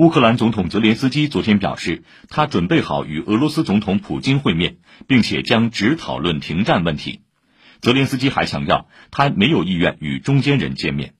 乌克兰总统泽连斯基昨天表示他准备好与俄罗斯总统普京会面并且将只讨论停战问题。泽连斯基还强调他没有意愿与中间人见面。